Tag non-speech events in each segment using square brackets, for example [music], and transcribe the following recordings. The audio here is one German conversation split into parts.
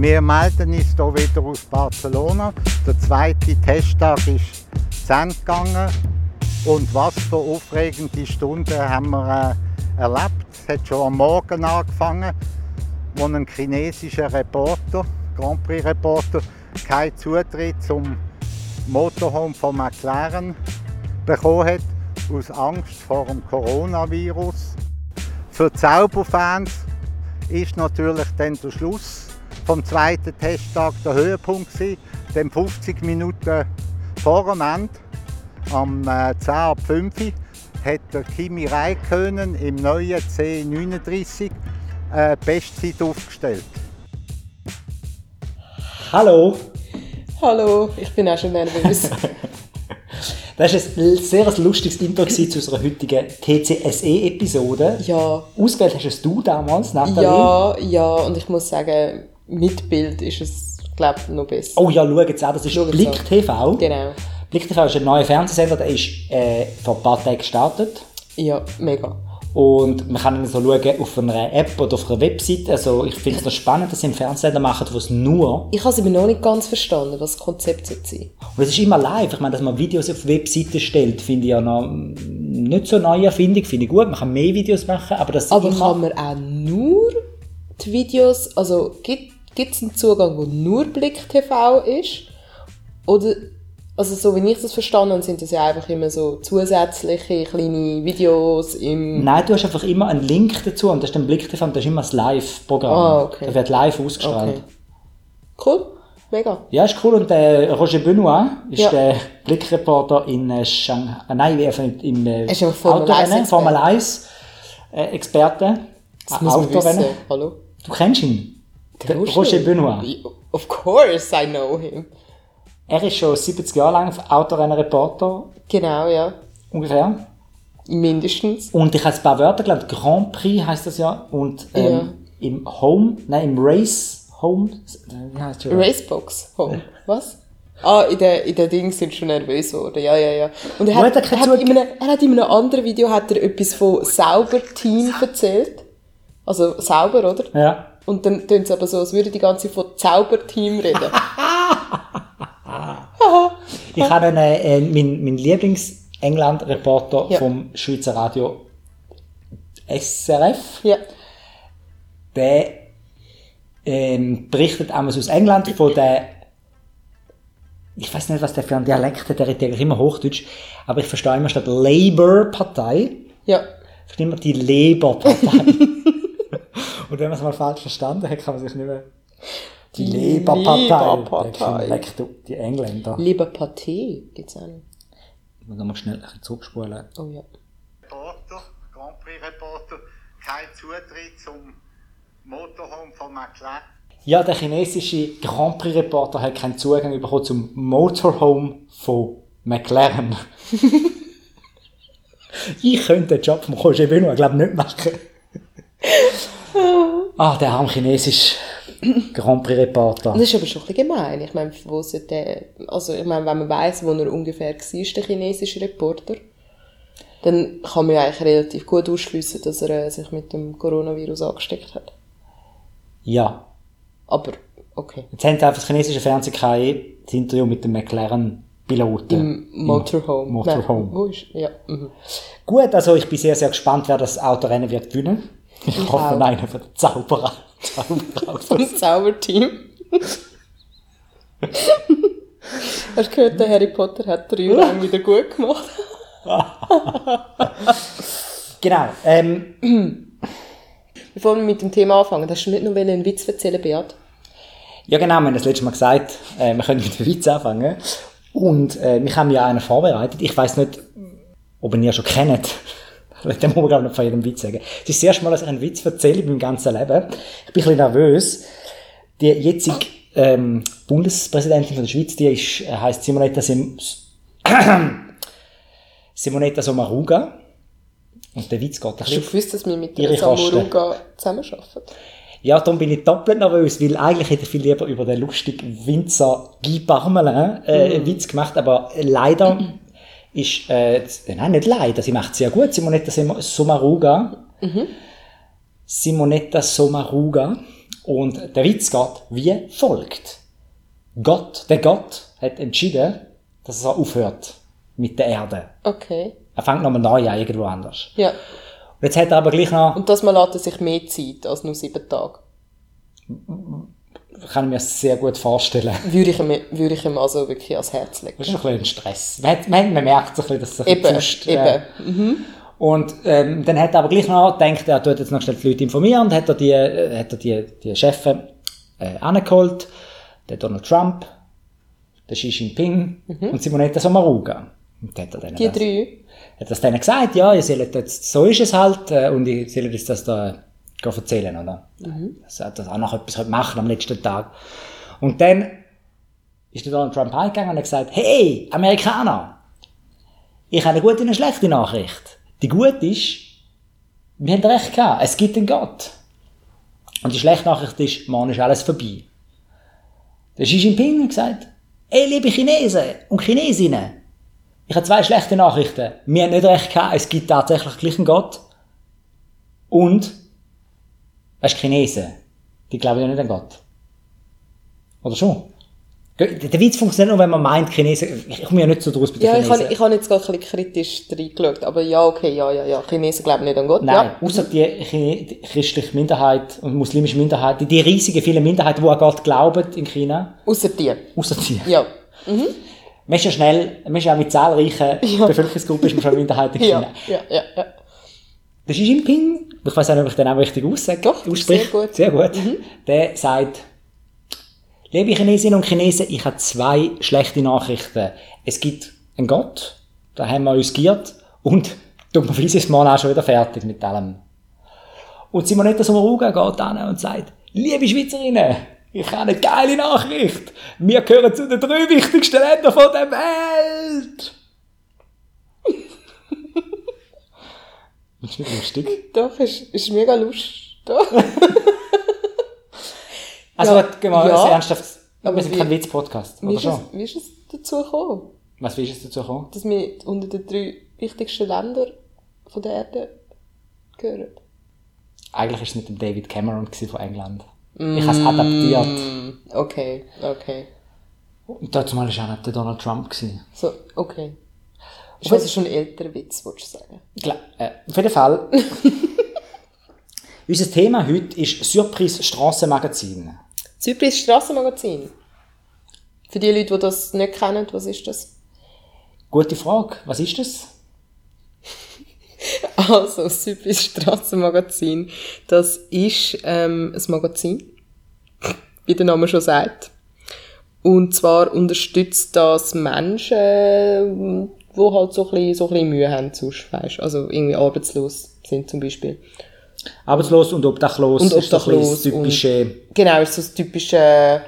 Wir melden uns hier wieder aus Barcelona. Der zweite Testtag ist zu Ende gegangen. Und was für aufregende Stunden haben wir äh, erlebt. Es hat schon am Morgen angefangen, wo ein chinesischer Reporter, Grand Prix Reporter, keinen Zutritt zum Motorhome von McLaren bekommen hat, aus Angst vor dem Coronavirus. Für die Zauberfans ist natürlich dann der Schluss vom zweiten Testtag der Höhepunkt gewesen, dem 50 Minuten vor dem Ende, am äh, 10 ab 5 hat der Kimi Räikkönen im neuen C39 äh, Bestzeit aufgestellt. Hallo! Hallo, ich bin auch schon nervös. [laughs] Das war ein sehr lustiges Intro zu unserer heutigen TCSE-Episode. ja, Ausgewählt hast es du damals, Nathalie. ja, ja, und ich muss sagen, mit Bild ist es, glaube ich, noch besser. Oh ja, schau jetzt auch, das ist Schau Blick an. TV. Genau. Blick TV ist ein neuer Fernsehsender, der ist äh, vor ein paar Tagen gestartet. Ja, mega. Und man kann ihn so schauen auf einer App oder auf einer Website. Also ich finde es noch spannend, dass sie einen Fernsehsender machen, wo es nur... Ich habe es aber noch nicht ganz verstanden, was das Konzept sein soll. Und es ist immer live. Ich meine, dass man Videos auf Webseiten stellt, finde ich ja noch nicht so neue Erfindung. Finde ich gut, man kann mehr Videos machen, aber das Aber immer... kann man auch nur die Videos, also gibt es einen Zugang, wo nur Blick TV ist? Oder, also so wie ich das verstanden habe, sind das ja einfach immer so zusätzliche kleine Videos im... Nein, du hast einfach immer einen Link dazu und das ist dann Blick TV und das ist immer das Live-Programm. Ah, okay. Das wird live ausgestrahlt. Okay. Cool, mega. Ja, ist cool. Und der Roger Benoit ist Ja. der Blickreporter in äh, Shanghai, äh, nein, wie einfach im äh, Autorennen, 1 Formel 1 äh, Experte. Das Äh, muss Autorennen. Hallo? Du kennst ihn? Der Roger Benoit. Of course I know him. Er ist schon 70 Jahre lang Autorennen-Reporter, Genau, ja. ungefähr. Mindestens. Und ich habe ein paar Wörter gelernt. Grand Prix heißt das ja. Und ähm, Ja. im Home, nein, im Race Home, wie heißt das? Racebox Home. Was? Ah, in der, in der Ding sind schon nervös geworden. Ja, ja, ja. Und er hat, er hat in einem, er hat in einem anderen Video hat er etwas von Sauber-Team erzählt. Also sauber, oder? Ja. Und dann tun sie aber so, als würde die ganze Zeit von Zauberteam reden. [laughs] Ich habe einen, äh, mein, mein Lieblings-England-Reporter Ja. vom Schweizer Radio SRF. ja. Der ähm, berichtet einmal aus England von der ich weiß nicht, was der für einen Dialekt hat, der redet eigentlich immer Hochdeutsch, aber ich verstehe immer statt Labour-Partei, Ja. verstehe immer die Labour-Partei. [laughs] Und wenn man es mal falsch verstanden hat, kann man sich nicht mehr... Die. Labour-Partei. Leck du, Die Engländer. Lieber Pathé gibt's auch nicht. Ich muss nochmal schnell ein bisschen zurückspulen. Oh ja. Reporter, Grand Prix Reporter, kein Zutritt zum Motorhome von McLaren. Ja, der chinesische Grand Prix Reporter hat keinen Zugang bekommen zum Motorhome von McLaren. [laughs] ich könnte den Job von Roger Benoit, glaube nicht machen. [laughs] ah, der arme chinesische Grand Prix Reporter. Das ist aber schon ein bisschen gemein. Ich meine, wo der, also ich meine, wenn man weiss, wo er ungefähr war, der chinesische Reporter, dann kann man ja eigentlich relativ gut ausschliessen, dass er äh, sich mit dem Coronavirus angesteckt hat. Ja. Aber, okay. Jetzt haben sie einfach das chinesische Fernsehen kein das Interview mit dem McLaren-Piloten. Im Motorhome. Motorhome. Nein, wo ist, ja. Mhm. Gut, also ich bin sehr, sehr gespannt, wer das Autorennen wird gewinnen. Ich, hoffe, auch. einer von den Zauberer. Zauberer. [laughs] Vom Zauberteam. [laughs] Hast du gehört, der Harry Potter hat drei Ränge wieder gut gemacht? [laughs] genau. Ähm, [clears throat] Bevor wir mit dem Thema anfangen, hast du nicht noch einen Witz erzählen, Beat? Ja, genau, wir haben das letzte Mal gesagt, äh, wir können mit dem Witz anfangen. Und äh, wir haben ja einen vorbereitet. Ich weiß nicht, ob ihr ihn schon kennt. Das muss man, ich, nicht von jedem Witz sagen. Es ist das erste Mal, dass ich einen Witz erzähle in meinem ganzen Leben. Ich bin ein bisschen nervös. Die jetzige ähm, Bundespräsidentin von der Schweiz, die ist, äh, heisst Simonetta, Sim [clears throat] Simonetta Sommaruga. Und der Witz geht ein Hast du gewusst, dass wir mit der Samuruga zusammenarbeiten? Ja, darum bin ich doppelt nervös, weil eigentlich hätte ich viel lieber über den lustigen Winzer Guy Parmelin äh, einen Witz gemacht, aber leider [clears throat] ist, äh, nein, nicht leider, sie macht sehr gut, Simonetta Sommaruga. Simonetta Sommaruga Und der Witz geht wie folgt. Gott, der Gott hat entschieden, dass er aufhört mit der Erde. Okay. Er fängt nochmal neu an, irgendwo anders. Ja. Und jetzt hat er aber gleich noch, Und das mal lässt er sich mehr Zeit als nur sieben Tage. Kann ich mir sehr gut vorstellen. Würde ich ihm, würde ich ihm also wirklich ans Herz legen. Das ist ein bisschen ein Stress. Man, man, merkt so ein bisschen, dass es ein Eben, pfuscht, äh, eben. Und ähm, dann hat er aber gleich noch gedacht, er tut jetzt noch schnell die Leute informieren und hat er die, äh, hat er die, die Chefs äh, angeholt, der Donald Trump, der Xi Jinping und Simonetta Sommaruga. Und hat er denen Mhm. Die das, drei. hat das denen gesagt, ja, ihr sollt jetzt, so ist es halt, äh, und ihr sollt jetzt das da erzählen, oder? Dass er das auch noch etwas machen am letzten Tag. Und dann ist der Donald Trump heimgegangen und hat gesagt, hey, Amerikaner, ich habe eine gute und eine schlechte Nachricht. Die gute ist, wir haben recht gehabt, es gibt einen Gott. Und die schlechte Nachricht ist, morgen ist alles vorbei. Der Xi Jinping hat gesagt, ey, liebe Chinesen und Chinesinnen, ich habe zwei schlechte Nachrichten. Wir haben nicht recht gehabt, es gibt tatsächlich gleich einen Gott. Und, weißt du, Chinesen, die glauben ja nicht an Gott. Oder schon? Der Witz funktioniert nur, wenn man meint, Chinesen, ich komme ja nicht so draus bei den Ja, ich Chinesen. habe ich hab jetzt gerade ein bisschen kritisch reingeschaut. Aber ja, okay, ja, ja, ja. Chinesen glauben nicht an Gott. Nein, Ja. außer die, die christliche Minderheit und muslimische Minderheit, die riesigen vielen Minderheiten, die an Gott glauben in China, Außer dir. außer die. Ja. Man ist ja schnell, man ist ja mit zahlreichen [laughs] Bevölkerungsgruppen ist man schon eine Minderheit in China. Ja, ja, ja, ja. Der Xi Jinping, ich weiß auch nicht, ob ich den auch richtig aussage, Doch, sehr gut. sehr gut, der sagt, liebe Chinesinnen und Chinesen, ich habe zwei schlechte Nachrichten. Es gibt einen Gott, da haben wir uns giert, und [laughs] dummerweise ist morgen auch schon wieder fertig mit allem. Und Simonetta Sommaruga geht an und sagt, liebe Schweizerinnen, ich habe eine geile Nachricht. Wir gehören zu den drei wichtigsten Ländern der Welt. Das ist nicht lustig. Doch, ist, ist mega lustig. Doch. [laughs] Also, Ja. gut, wir Ja. sehr ernsthaft. Aber wir sind wie- kein Witz-Podcast, Wie oder ist, es, schon? wie ist es dazu gekommen, Was wie ist es dazu gekommen? dass wir unter den drei wichtigsten Ländern von der Erde gehören? Eigentlich war es mit dem David Cameron von England. Ich habe es adaptiert. Mm, okay, okay. Und dazu mal war auch nicht der Donald Trump. Gewesen. So, okay. Ist also schon ein älterer Witz, würdest du sagen? Klar, äh, auf jeden Fall. [laughs] Unser Thema heute ist Surprise Strassenmagazin. Zypris Strassenmagazin. Für die Leute, die das nicht kennen, was ist das? Gute Frage. Was ist das? [laughs] Also, das Zypris Strassenmagazin, das ist ähm, ein Magazin, wie der Name schon sagt. Und zwar unterstützt das Menschen, die halt so ein bisschen, so ein bisschen Mühe haben, sonst, weisst, also irgendwie arbeitslos sind zum Beispiel. Arbeitslos und obdachlos. Und ist obdachlos das typische, Genau, ist so das typische,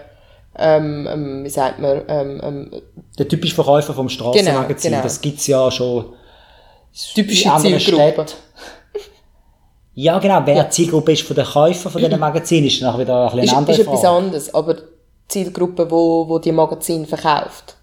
ähm, ähm, wie sagt man, ähm, ähm, der typische Verkäufer vom Strassenmagazin. Genau, genau. Das gibt's ja schon typische in anderen Zielgruppe. Städten. Ja, genau. Wer die Zielgruppe ist von den Käufern von diesen Magazinen, ist dann wieder ein bisschen Ist, andere ist etwas anderes, aber die Zielgruppe, wo, wo die Magazine verkauft,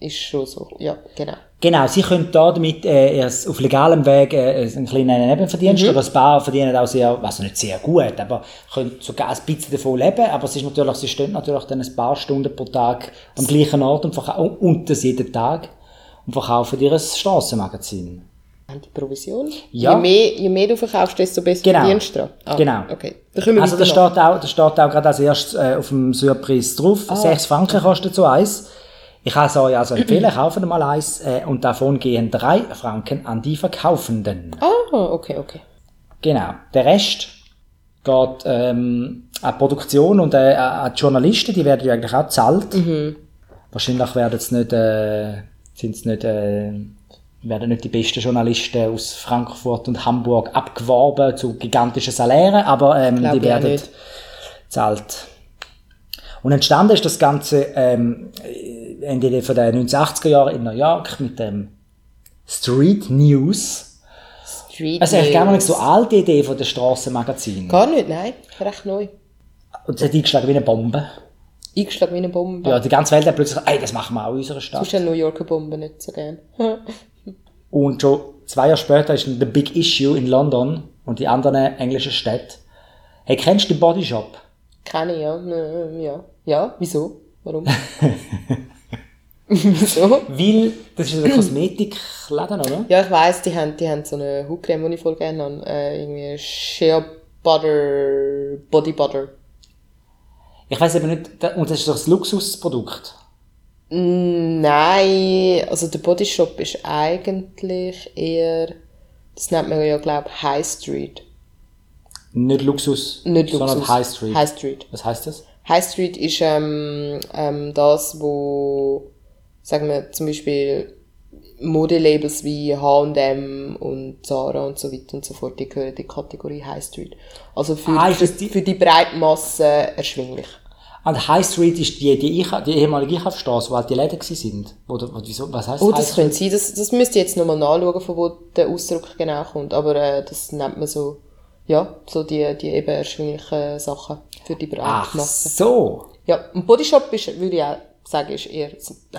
ist schon so, ja, genau. Genau, sie können da damit äh, auf legalem Weg äh, einen kleinen Nebenverdienst Mhm. oder ein paar verdienen auch sehr, also nicht sehr gut, aber können sogar ein bisschen davon leben, aber es ist natürlich, sie stehen natürlich dann ein paar Stunden pro Tag am gleichen Ort und, und das jeden Tag und verkaufen ihr ein Strassenmagazin. Haben die Provision? Ja. Je mehr, je mehr du verkaufst, desto besser Genau. verdienst du. Ah, Genau. Okay. Also da steht auch, da steht auch gerade als erstes äh, auf dem Surprise drauf, Ah. 6 Franken kostet so eins. Ich kann es euch also empfehlen, [clears throat] kaufen mal eins äh, und davon gehen 3 Franken an die Verkaufenden. Ah, okay, okay. Genau. Der Rest geht ähm, an die Produktion und äh, an die Journalisten, die werden ja eigentlich auch gezahlt. Wahrscheinlich werden es nicht, äh, sind's nicht, äh, werden nicht die besten Journalisten aus Frankfurt und Hamburg abgeworben zu gigantischen Salären, aber ähm, die werden nicht. Und entstanden ist das Ganze ähm, Ende von den 1980er Jahren in New York mit dem Street News. Street Also ich gerne News. nicht so alte Idee von der Strassenmagazin. Gar nicht, nein. Recht neu. Und es hat eingeschlagen wie eine Bombe. Eingeschlagen wie eine Bombe. Ja, die ganze Welt hat plötzlich gesagt, ey, das machen wir auch in unserer Du Stadt. hast ja New Yorker Bombe nicht so gern. [laughs] Und schon zwei Jahre später ist The Big Issue in London und die anderen englischen Städte. Hey, kennst du den Bodyshop? Kenne ich, ja. Äh, Ja. Ja, wieso? Warum? [laughs] wieso? Weil, das ist ein Kosmetikladen, oder? Ja, ich weiss, die haben, die haben so eine Hautcreme, die ich voll gerne habe. Äh, irgendwie Shea Butter, Body Butter. Ich weiß eben nicht, und das ist doch ein Luxusprodukt. Mm, Nein, also der Body Shop ist eigentlich eher, das nennt man ja, glaube High Street. Nicht Luxus, Nicht sondern Luxus. High Street. High Street. Was heißt das? High Street ist ähm, ähm, das, wo, sagen wir zum Beispiel Modelabels wie H&M und Zara und so weiter und so fort, die gehören in die Kategorie High Street. Also für, Ah, für, die- für die breite Masse erschwinglich. Und High Street ist die, die, Einkauf- die ehemalige Einkaufsstraße, wo halt die Läden sind. Oder, wieso, was heisst Oh, das könnte sein. Das, das müsst ihr jetzt nochmal nachschauen, von wo der Ausdruck genau kommt. Aber äh, das nennt man so, ja, so die, die eben erschwinglichen Sachen für die breite Ach so. Ja, und Bodyshop ist, würde ich auch sagen, ist eher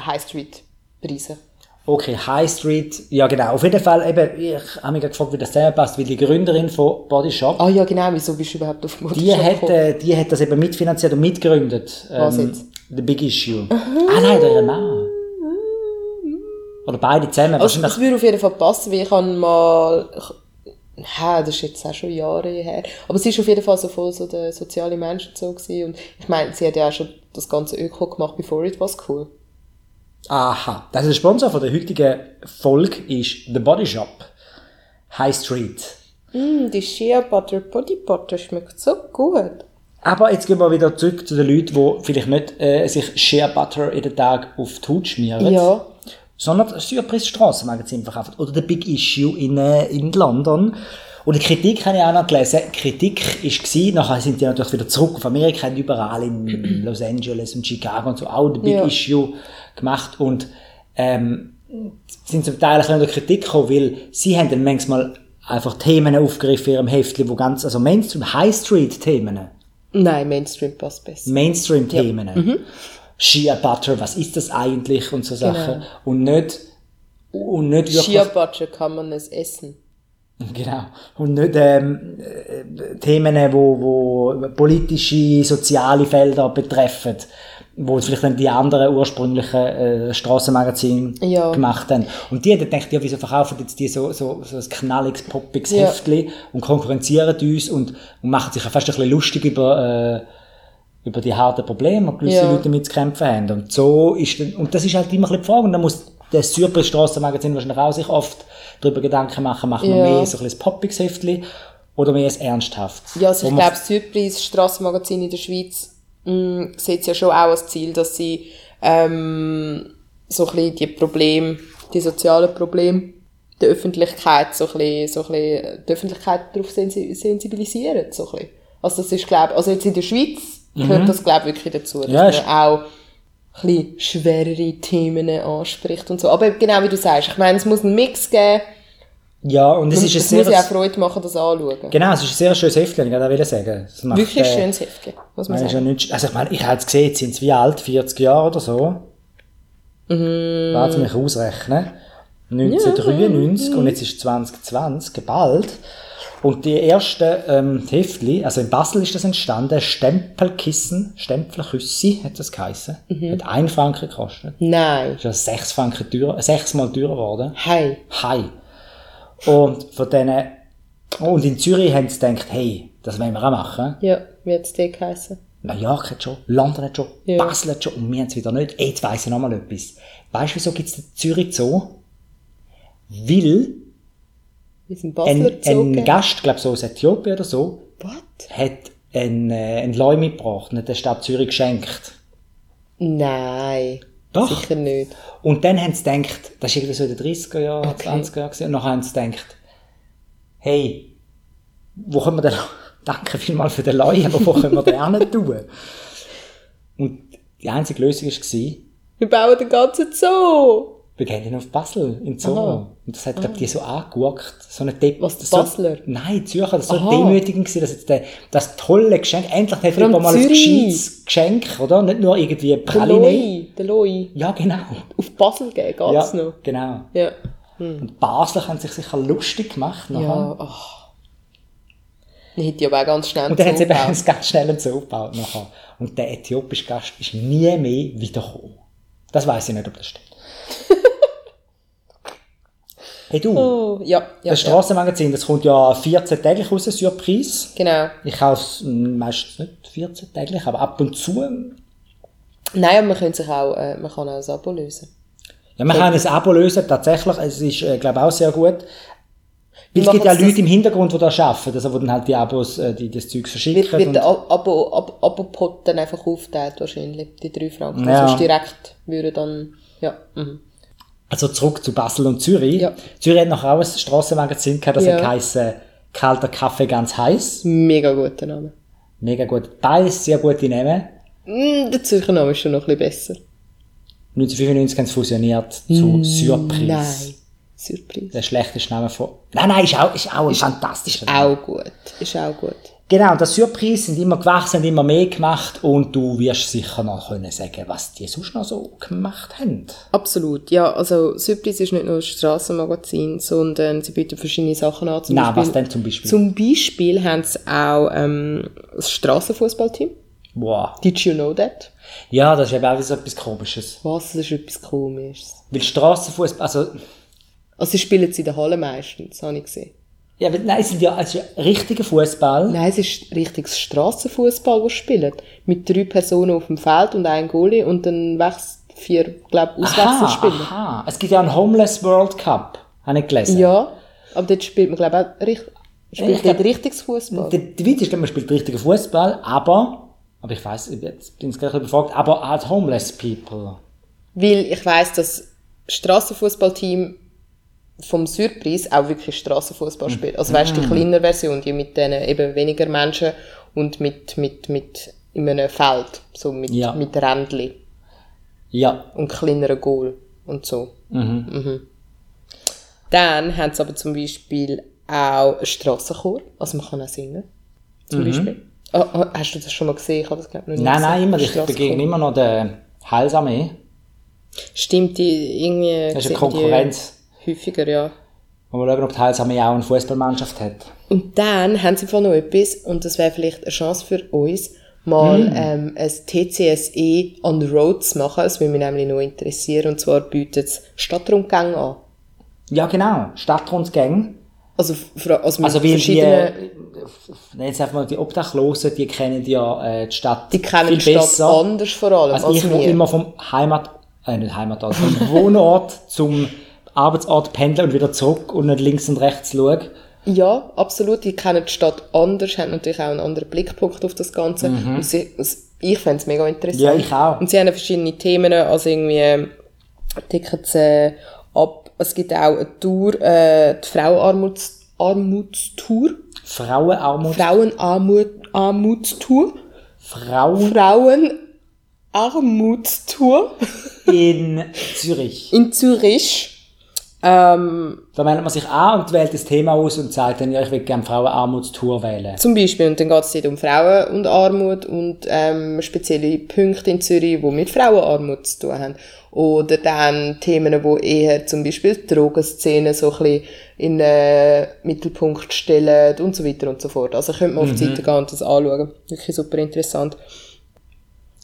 High Street Preise. Okay, High Street, ja genau. Auf jeden Fall, eben, ich habe mich gefragt, wie das zusammenpasst, weil die Gründerin von Body Shop, Ah ja, genau, wieso bist du überhaupt auf Bodyshop die, hat, äh, die hat das eben mitfinanziert und mitgegründet. Was ähm, jetzt? The Big Issue. Ah nein, der Mann. Oder beide zusammen. Also, das würde auf jeden Fall passen, weil ich habe mal, ja, das ist jetzt auch schon Jahre her, aber sie ist auf jeden Fall so voll so der soziale Mensch und so gewesen. und ich meine, sie hat ja auch schon das ganze Öko gemacht, before it was cool. Aha, das ist der Sponsor von der heutigen Folge ist The Body Shop. High Street. Mm, die Shea Butter Body Butter schmeckt so gut. Aber jetzt gehen wir wieder zurück zu den Leuten, die vielleicht nicht äh, sich Shea Butter in den Tag auf die Haut schmieren, Ja. Sondern das Surprise Strassenmagazin verkaufen. Oder The Big Issue in, äh, in London. Und die Kritik habe ich auch noch gelesen. Die Kritik war, nachher sind die natürlich wieder zurück auf Amerika, haben überall in [clears throat] Los Angeles und Chicago und so auch The Big Ja. Issue gemacht und ähm, sind zum Teil ein bisschen Kritik gekommen, weil sie haben dann manchmal einfach Themen aufgegriffen in ihrem Heftchen, wo ganz, also Mainstream, High Street Themen. Nein, Mainstream passt besser. Mainstream-Themen. Mhm. Shea Butter, was ist das eigentlich und so Sachen. Und nicht, und nicht wirklich, Shea Butter kann man es essen. genau, und nicht, ähm, äh, Themen, wo, wo politische, soziale Felder betreffen, wo vielleicht dann die anderen ursprünglichen äh, Strassenmagazine Ja. gemacht haben. Und die haben dann gedacht, ja, wieso verkaufen jetzt die so, so, so ein knalliges, poppiges Ja. Heftchen und konkurrenzieren uns und, und machen sich ja fast ein bisschen lustig über, äh, über die harten Probleme, die gewisse Ja. Leute damit zu kämpfen haben. Und so ist dann, und das ist halt immer ein bisschen die Frage, und dann muss das Surprise Strassenmagazin wahrscheinlich auch sich oft darüber Gedanken machen, machen wir Ja. mehr so ein bisschen poppiges Heftchen oder mehr ein ernsthaftes? Ja, also ich glaube, das Surprise Strassenmagazin in der Schweiz mh, sieht es ja schon auch als Ziel, dass sie ähm, so ein bisschen die Probleme, die sozialen Probleme der Öffentlichkeit so ein bisschen, so ein bisschen die Öffentlichkeit darauf sensi sensibilisieren. So ein bisschen. Also das ist, glaube also jetzt in der Schweiz gehört das, glaube ich, wirklich dazu, dass Mhm. Ja, man auch ein schwerere Themen anspricht und so. Aber genau wie du sagst, ich meine, es muss einen Mix geben, Ja, und es und ist ein es sehr... muss ja auch Freude machen, das anzuschauen. Genau, es ist ein sehr schönes Heftchen, ich wollte sagen. Es macht, Wirklich ein äh, schönes Heftchen, muss man ist ja sagen. nicht, also ich meine, ich habe es gesehen, jetzt sind sie wie alt, 40 Jahre oder so. Mhm. Lass mich ausrechnen. 1993 und jetzt ist 2020, bald. Und die ersten ähm, Heftli, also in Basel ist das entstanden, Stempelkissen, Stempelküsse hat das geheissen. Mhm. Hat 1 Franken gekostet. Nein. Ist ja 6 Franken teurer, sechsmal teurer geworden. Hey. Hi. Und von denen, und in Zürich haben sie gedacht, hey, das wollen wir auch machen. Ja, wie hat es dir geheißen? New York hat schon, London hat schon, Ja. Basel hat schon und wir haben es wieder nicht. Jetzt weiss ich noch mal etwas. Weißt du, wieso gibt es Zürich Zoo? Weil ein, ein. Gast, glaube so aus Äthiopien oder so, What? hat ein, äh, ein Leu mitgebracht und hat der Stadt Zürich geschenkt. Nein. Doch. Sicher nicht. Und dann haben sie gedacht, das war irgendwie so in den 30er Jahren, Okay. 20er Jahren, gewesen, und dann haben sie gedacht, hey, wo können wir denn, [laughs] danke vielmals für den Leu, aber wo können wir den auch nicht tun? Und die einzige Lösung war, Wir bauen den ganzen Zoo. Wir gehen dann auf Basel, in den Zoo. Aha. Und das hat, glaub die so angeguckt. So eine Depp Was, so, Basler? Nein, Zürcher, das war so demütigend gewesen, dass jetzt der, das tolle Geschenk, endlich hat jemand mal ein gescheites Geschenk, oder? Nicht nur irgendwie Der Praline. Loi. Der Loi. Ja, genau. Auf Basel gehen, geht's Ja, noch? genau. Ja. Und Basler haben sich sicher lustig gemacht nachher. Ja, ach. Dann hätte ich aber auch ganz schnell Und dann haben sie eben einen [laughs] ganz schnellen Zoo gebaut nachher. Und der äthiopische Gast ist nie mehr wiedergekommen. Das weiß ich nicht, ob das stimmt. [laughs] hey du, Oh, ja, ja, das. Strassenmagazin, das kommt ja 14 täglich raus, Surprise. Genau. Ich kaufe es meistens nicht 14 täglich, aber ab und zu. Nein, aber man kann sich auch, äh, man kann auch ein Abo lösen. Ja, man kann ein Abo lösen, tatsächlich. Es ist, äh, glaube ich, auch sehr gut. Weil es gibt ja das- Leute im Hintergrund, die da arbeiten, also, die dann halt die Abos, äh, die das Zeug verschicken. Wird, wird der Ab- Abo, Ab, Abo-Pot dann einfach aufgeteilt wahrscheinlich, die 3 Franken. Ja. Also direkt würde dann, ja. Mhm. Also zurück zu Basel und Zürich. Ja. Zürich hat noch auch ein Strassenmagazin gehabt, das Ja. hat geheißen Kalter Kaffee ganz heiß. Mega guter Name. Mega gut. Beides sehr gute Namen. Mm, der Zürcher Name ist schon noch ein bisschen besser. 1995 haben sie fusioniert zu Surprise. Mm, Nein. Surprise. Der schlechteste Name von... Nein, nein, ist auch, ist auch ein fantastischer Name. Auch gut. Ist auch gut. Genau, das Surprise sind immer gewachsen, haben immer mehr gemacht und du wirst sicher noch können sagen, was die sonst noch so gemacht haben. Absolut. Ja, also Surprise ist nicht nur ein Strassenmagazin, sondern sie bieten verschiedene Sachen an. Zum Nein, Beispiel, was denn zum Beispiel? Zum Beispiel haben sie auch ähm, das Strassenfußballteam. Wow. Did you know that? Ja, das ist eben auch wieder so etwas Komisches. Was? Das ist etwas Komisches. Weil Strassenfußball, also Also sie spielen es in der Halle meistens, habe ich gesehen. Ja, aber nein, es sind ja ja richtiger Fußball. Nein, es ist richtiges Strassenfußball, das spielen. Mit drei Personen auf dem Feld und einem Goalie und dann wächst vier, glaube ich, Auswechselspieler. aha. Es gibt ja einen Homeless World Cup, habe ich gelesen. Ja, aber dort spielt man, glaube ich, auch richt spielt Ich glaub- richtiges Fußball. Der, der Witz ist, man spielt richtigen Fußball, aber, aber ich weiß, jetzt bin ich gerade befragt, aber als Homeless People. Weil ich weiss, dass das Strassenfußballteam vom Surprise auch wirklich Strassenfußball spielt. Also weißt du, die kleine Version, die mit denen eben weniger Menschen und mit, mit, mit in einem Feld, so mit, Ja. mit Rändli Ja. und kleineren Goal und so. Mhm. Dann haben sie aber zum Beispiel auch einen Strassenchor, also man kann auch singen, zum Beispiel. Ah, ah, hast du das schon mal gesehen? Ich habe das glaube noch nie Nein, gesehen. nein, immer, ich begegne immer noch der Heilsarmee. Stimmt, die irgendwie... Das ist eine Konkurrenz. Häufiger, ja. Mal schauen, ob die Heilsarmee auch eine Fußballmannschaft hat. Und dann haben sie einfach noch etwas, und das wäre vielleicht eine Chance für uns, mal Mm. ähm, ein TCSE on the road zu machen. Das würde mich nämlich noch interessieren. Und zwar bietet es Stadtrundgänge an. Ja, genau. Stadtrundgänge. Also, also Also, weil die, äh, Sie einfach mal die Obdachlosen, die kennen ja äh, die Stadt die kennen viel die Stadt besser. anders vor allem Also als ich, wir. immer vom Heimat, äh, nicht Heimatort, vom [laughs] Wohnort zum Arbeitsort pendle und wieder zurück und nicht links und rechts schaue. Ja, absolut. Die kennen die Stadt anders, haben natürlich auch einen anderen Blickpunkt auf das Ganze. Und sie, ich fände es mega interessant. Mhm. Ja, ich auch. Und sie haben verschiedene Themen, also irgendwie ähm, sie äh, ab. Es gibt auch eine Tour, äh, die Frauenarmuts Armutstour. Frauenarmut, Frauenarmutstour. Frauen Frauenarmutstour in Zürich. in Zürich. Ähm, Da meldet man sich an und wählt das Thema aus und sagt dann, ja, ich will gerne Frauenarmutstour wählen. Zum Beispiel, und dann geht es dort um Frauen und Armut und ähm, spezielle Punkte in Zürich, die mit Frauenarmut zu tun haben. Oder dann Themen, die eher zum Beispiel die Drogenszene so ein bisschen in den Mittelpunkt stellen und so weiter und so fort. Also könnt man auf die Seite gehen und das anschauen. Wirklich super interessant.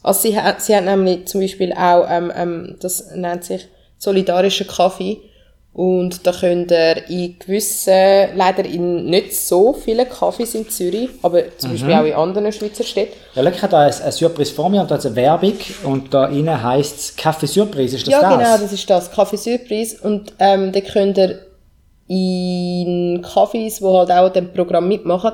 Also sie, hat- sie hat nämlich zum Beispiel auch, ähm, ähm, das nennt sich solidarischer Kaffee. Und da könnt ihr in gewissen, leider in nicht so vielen Cafés in Zürich, aber zum Beispiel auch in anderen Schweizer Städten, Ja, schau, ich habe da ein, ein Surprise vor mir und da ist eine Werbung und da innen heisst es Kaffee Surprise, ist das ja, das? genau, das ist das, Kaffee Surprise. Und ähm, da könnt ihr in Kaffees, die halt auch an dem Programm mitmachen,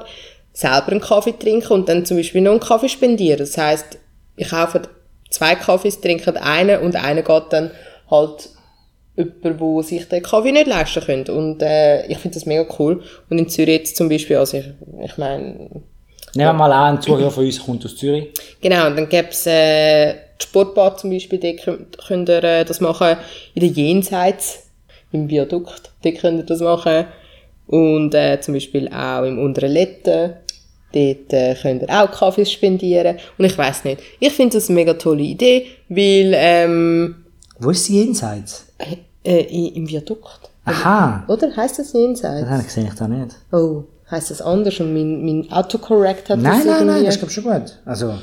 selber einen Kaffee trinken und dann zum Beispiel noch einen Kaffee spendieren. Das heisst, ich kaufe zwei Kaffees, trinke einen und einer geht dann halt jemand, wo sich den Kaffee nicht leisten könnte. Und äh, ich finde das mega cool. Und in Zürich jetzt zum Beispiel, also ich, ich meine, Nehmen wir mal an, ein Zuhörer von uns kommt aus Zürich. Genau, und dann gäb's äh, die Sportbar zum Beispiel, dort könnt, könnt ihr äh, das machen. In der Jenseits, im Viadukt, dort könnt ihr das machen. Und äh, zum Beispiel auch im unteren Letten, dort äh, könnt ihr auch Kaffees spendieren. Und ich weiß nicht, ich finde das eine mega tolle Idee, weil ähm, Wo ist sie jenseits? äh, i- im Viadukt, Aha, oder? Heißt das Jenseits? das sehe ich da nicht. Oh, Heißt das anders und mein, mein Autocorrect hat Nein, das nein, nein, irgendwie- das ist ich, schon gut. Also,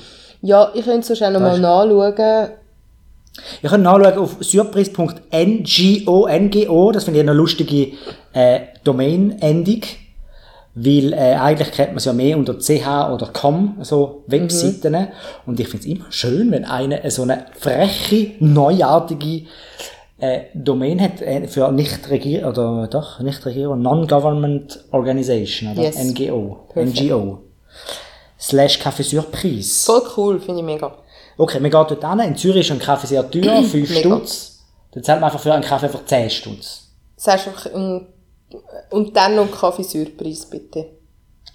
Ja, ich könnte es sonst auch noch mal ist- nachschauen. ihr könnt nachschauen auf surprise.ngo, NGO, das finde ich eine lustige äh, Domain-Endung, weil äh, eigentlich kennt man es ja mehr unter ch oder com, so Webseiten. Und ich finde es immer schön, wenn einer so eine freche, neuartige äh, Domain hat äh, für Nichtregierung, oder doch, Nichtregierung, Non-Government Organization, oder Yes. NGO, Perfekt. NGO. Slash Café Surprise. Voll cool, finde ich mega. Okay, man geht dort hin. In Zürich ist ein Kaffee sehr teuer, [clears throat] 5 Mega. Stutz. Dann zahlt man einfach für einen Kaffee für 10 Stutz. Du einfach, ähm, und dann noch Kaffee-Surprise, bitte.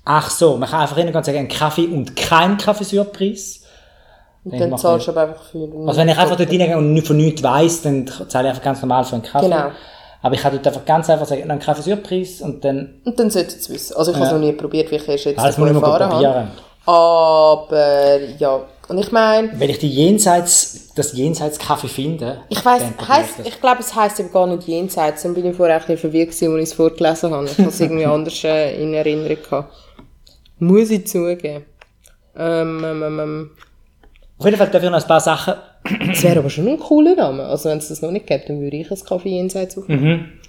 Ach so, man kann einfach hingehen und sagen, ein Kaffee und kein Kaffee-Surprise. Und dann mach zahlst du aber einfach für Also wenn ich einfach dort hingehe und von nichts weiss, dann zahle ich einfach ganz normal für einen Kaffee. Genau. Aber ich kann dort einfach ganz einfach sagen, einen Kaffee-Surprise und dann... Und dann solltet ihr es wissen. Also ich habe es noch nie probiert, wie ich erst jetzt mal erfahren habe. Aber ja, und ich meine, Wenn ich die Jenseits, das Jenseits-Kaffee finde... ich weiß, das. ich glaube, es heisst eben gar nicht jenseits. Dann bin ich vorher ein bisschen verwirrt als ich es vorgelesen habe. Ich habe es irgendwie anders äh, in Erinnerung gehabt. Muss ich zugeben. Ähm, ähm, ähm, ähm. Auf jeden Fall darf ich noch ein paar Sachen... Das wäre aber schon ein cooler Name. Also wenn es das noch nicht gibt, dann würde ich ein Kaffee jenseits aufnehmen.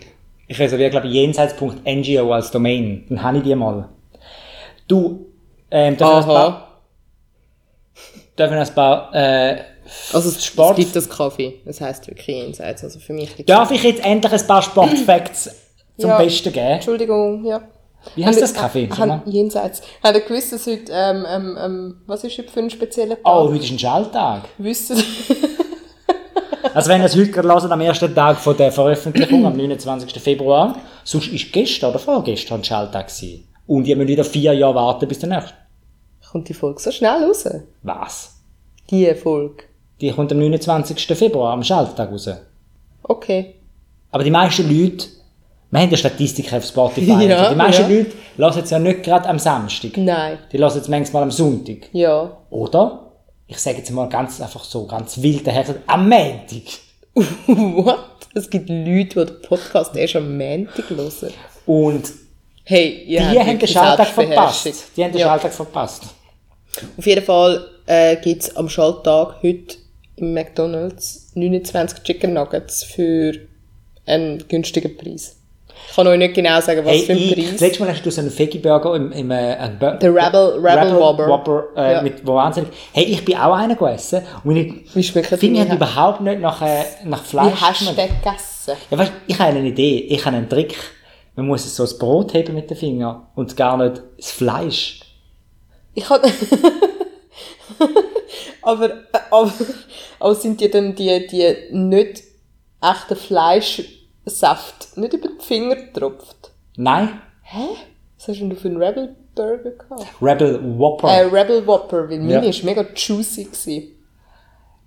Ich reserviere, glaube ich, jenseits.ngo als Domain. Dann habe ich die mal. Du, ähm, paar... Aha. Noch ein paar... Äh, Also es, Sport- es gibt das Kaffee. Das heisst wirklich jenseits. Also für mich Darf ich jetzt endlich ein paar Sportfacts [clears throat] zum Ja. Besten geben? Entschuldigung, ja. Wie heißt Haben- das Kaffee? Haben, jenseits. Habt ihr gewusst, dass heute, ähm, ähm, ähm, was ist heute für ein spezieller Tag? Oh, heute ist ein Schalttag. Wisst ihr? [laughs] Also wenn ihr es heute gerade hört, am ersten Tag von der Veröffentlichung, am 29. Februar, sonst ist gestern oder vorgestern ein Schalttag gewesen. Und ihr müsst wieder vier Jahre warten bis der nächste. Kommt die Folge so schnell raus? Was? Die Folge. Die kommt am 29. Februar, am Schalttag raus. Okay. Aber die meisten Leute, wir haben ja Statistiken auf Spotify, [laughs] Ja, die meisten ja. Leute hören es ja nicht gerade am Samstag. Nein. Die hören es manchmal am Sonntag. Ja. Oder? Ich sage jetzt mal ganz einfach so, ganz wild daher, am Montag. [laughs] What? Es gibt Leute, die den Podcast erst am Montag hören. Und Hey, ihr die haben den Schalttag verpasst. Die haben den ja. Schalttag verpasst. Auf jeden Fall äh, gibt es am Schalttag heute im McDonalds 29 Chicken Nuggets für einen günstigen Preis. Ich kann euch nicht genau sagen, was Hey, für ein Preis. das letzte Mal hast du so einen Veggie-Burger im, im, äh, Bur- Der Rebel- Rebel Whopper. äh, Ja. mit, wahnsinnig, hey, ich bin auch einer gegessen und ich Wie die? ich überhaupt nicht nach, äh, nach Wie Fleisch hast du den gegessen? Ja, weißt, ich habe eine Idee, ich habe einen Trick. Man muss so das Brot heben mit den Fingern und gar nicht das Fleisch. Ich hatte. [laughs] aber, aber, aber sind dir dann die, die nicht echten Fleischsaft nicht über die Finger getropft? Nein, Hä? Was hast denn du für einen Rebel Burger gehabt? Rebel Whopper. Äh, Rebel Whopper, weil Ja. meine war mega juicy. Gewesen.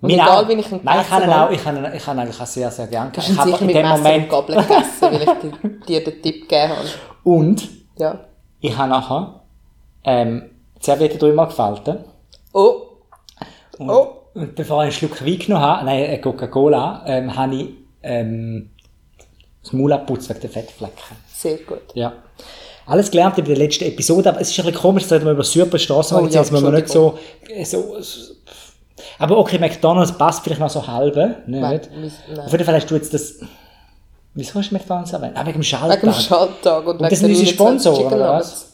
Und Meine egal, auch. wie ich ihn Nein, ich habe ihn auch, ich habe ich habe eigentlich auch sehr, sehr gerne Hast gegessen. Ich habe in mit dem Messer Moment, Gabel gegessen, weil ich dir, dir den Tipp gegeben habe. [laughs] und Ja. ich habe nachher, ähm, die Serviette dreimal gefalten. Oh, Und, Oh. und bevor ich einen Schluck Wein genommen habe, nein, äh, Coca-Cola, ähm, habe ich, ähm, das Maul abgeputzt wegen der Fettflecken. sehr gut. Ja. Alles gelernt in der letzten Episode, aber es ist ein bisschen komisch, dass wir über Superstraßenmagazin, Oh ja, wir nicht so, äh, so, so, aber okay, McDonalds passt vielleicht noch so halbe, nicht? Nein, nein. Auf jeden Fall hast du jetzt das, wieso hast du McDonalds erwähnt? Ah, wegen dem Schalttag. Wegen dem Schalttag und, Und wegen das sind unsere 29 Sponsoren, oder was?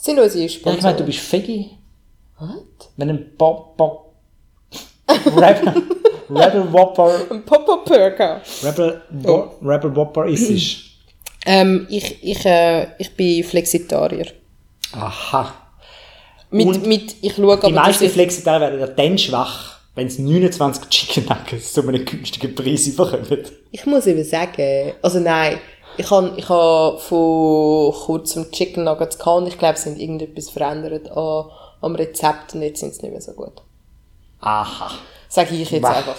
Sind unsere Ja, ich Sponsoren. meine, du bist Feggy. What? Wenn ein Bob, Bob, Rebel, Rebel Whopper, Ein Pop-Up Burger. Rebel, Wo- Rebel Whopper ist [clears throat] es. Ähm, ich, ich, äh, ich bin Flexitarier. Aha. Mit, Und mit, ich schaue Die aber, dass meisten Flexitarier werden ja dann schwach, wenn sie 29 Chicken Nuggets zu einem günstigen Preis bekommen. ich muss eben sagen, also nein, ich habe ich ha vor kurzem Chicken Nuggets gehabt und ich glaube, sie haben irgendetwas verändert an, am Rezept und jetzt sind sie nicht mehr so gut. Aha. Sage ich jetzt Wah. einfach.